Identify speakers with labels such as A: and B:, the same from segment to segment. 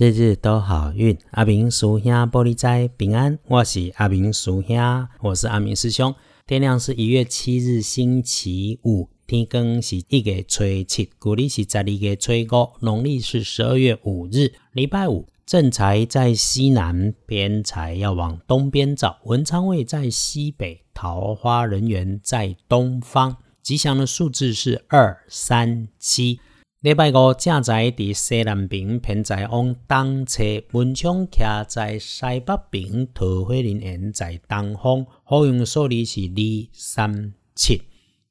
A: 日日都好运，阿明叔兄玻璃斋平安。我是阿明叔兄，我是阿明师兄。天亮是一月七日星期五，天更是一月初七，古历是十二月初五，农历是十二月五日，礼拜五。正财在西南，偏财要往东边找。文昌位在西北，桃花人缘在东方。吉祥的数字是二、三、七。礼拜五，正在伫西南边，偏在往东侧；文昌徛在西北边，桃花林园在东方。好用数字是二、三、七，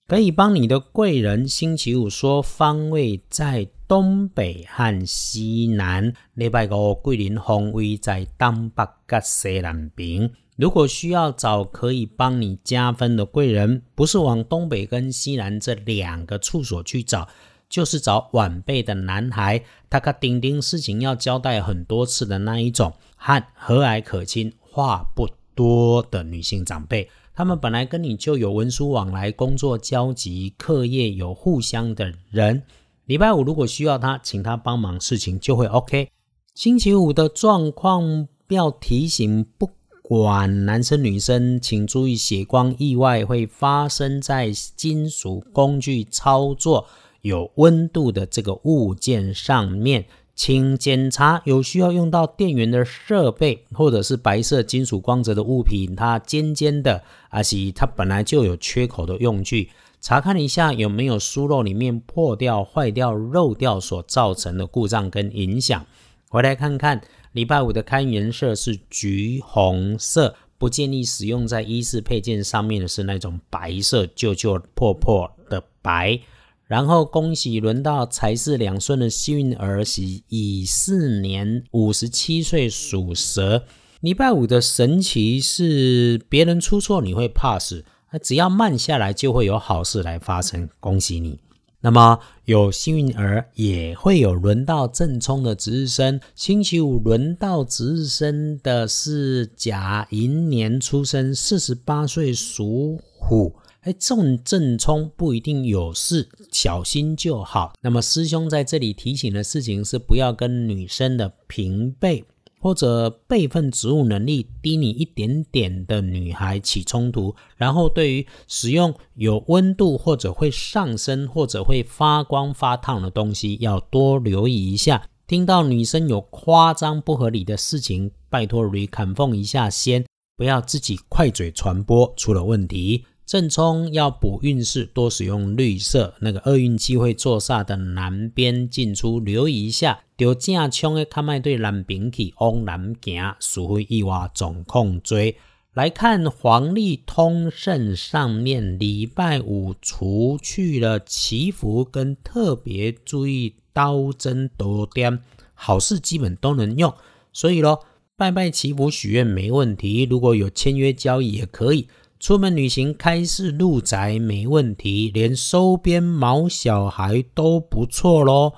A: 可以帮你的贵人。星期五说方位在东北和西南。礼拜五，贵人方位在东北甲西南边。如果需要找可以帮你加分的贵人，不是往东北跟西南这两个处所去找。就是找晚辈的男孩，他个丁丁事情要交代很多次的那一种，和和蔼可亲、话不多的女性长辈。他们本来跟你就有文书往来、工作交集、课业有互相的人。礼拜五如果需要他，请他帮忙，事情就会 OK。星期五的状况要提醒，不管男生女生，请注意血光意外会发生在金属工具操作。有温度的这个物件上面，请检查有需要用到电源的设备，或者是白色金属光泽的物品，它尖尖的，而且它本来就有缺口的用具，查看一下有没有输肉里面破掉、坏掉、漏掉所造成的故障跟影响。回来看看，礼拜五的开颜色是橘红色，不建议使用在衣饰配件上面的是那种白色旧旧破破的白。然后恭喜轮到财势两顺的幸运儿媳，乙巳年五十七岁属蛇。礼拜五的神奇是别人出错你会怕死，只要慢下来就会有好事来发生，恭喜你。那么有幸运儿也会有轮到正冲的值日生，星期五轮到值日生的是甲寅年出生，四十八岁属虎。哎，种正冲不一定有事，小心就好。那么师兄在这里提醒的事情是，不要跟女生的平辈或者辈分、职务能力低你一点点的女孩起冲突。然后对于使用有温度或者会上升或者会发光发烫的东西，要多留意一下。听到女生有夸张不合理的事情，拜托 re 砍缝一下先，不要自己快嘴传播，出了问题。正冲要补运势，多使用绿色。那个厄运机会坐煞的南边进出，留意一下。丢架冲的看卖对南边去往南行，属会意外总控追。来看黄历通胜上面，礼拜五除去了祈福跟特别注意刀针多点，好事基本都能用。所以咯，拜拜祈福许愿没问题，如果有签约交易也可以。出门旅行、开市入宅没问题，连收编毛小孩都不错喽。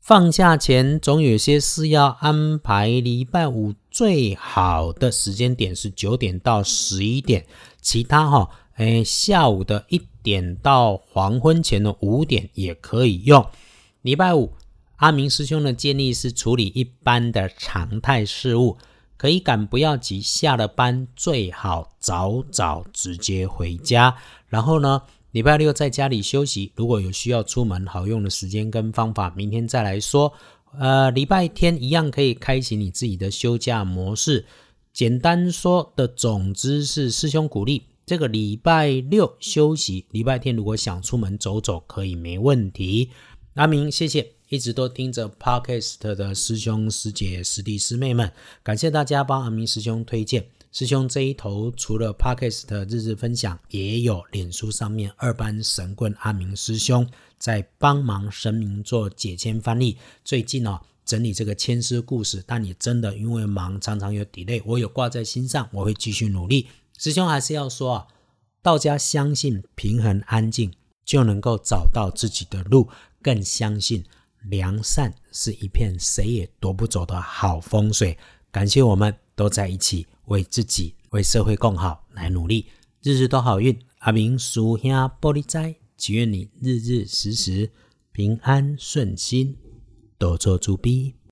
A: 放假前总有些事要安排，礼拜五最好的时间点是九点到十一点，其他哈，哎，下午的一点到黄昏前的五点也可以用。礼拜五，阿明师兄的建议是处理一般的常态事务。可以赶不要急，下了班最好早早直接回家。然后呢，礼拜六在家里休息。如果有需要出门好用的时间跟方法，明天再来说。呃，礼拜天一样可以开启你自己的休假模式。简单说的总之是，师兄鼓励这个礼拜六休息，礼拜天如果想出门走走，可以没问题。阿明，谢谢。一直都听着 Podcast 的师兄师姐师弟师妹们，感谢大家帮阿明师兄推荐。师兄这一头除了 Podcast 日日分享，也有脸书上面二班神棍阿明师兄在帮忙神明做解签翻译。最近哦，整理这个签诗故事，但你真的因为忙，常常有 delay，我有挂在心上，我会继续努力。师兄还是要说啊，道家相信平衡安静就能够找到自己的路，更相信。良善是一片谁也夺不走的好风水。感谢我们都在一起，为自己、为社会更好来努力，日日都好运。阿明叔兄玻璃斋，祈愿你日日时时平安顺心，多做主逼。